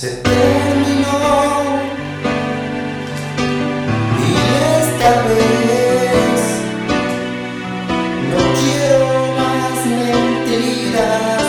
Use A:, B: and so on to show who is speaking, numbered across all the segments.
A: Se terminó. Y esta vez no quiero más mentiras.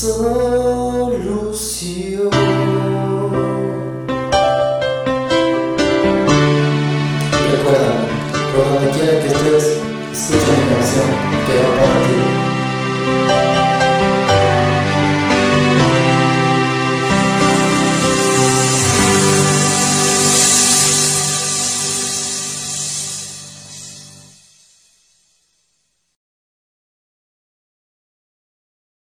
A: solução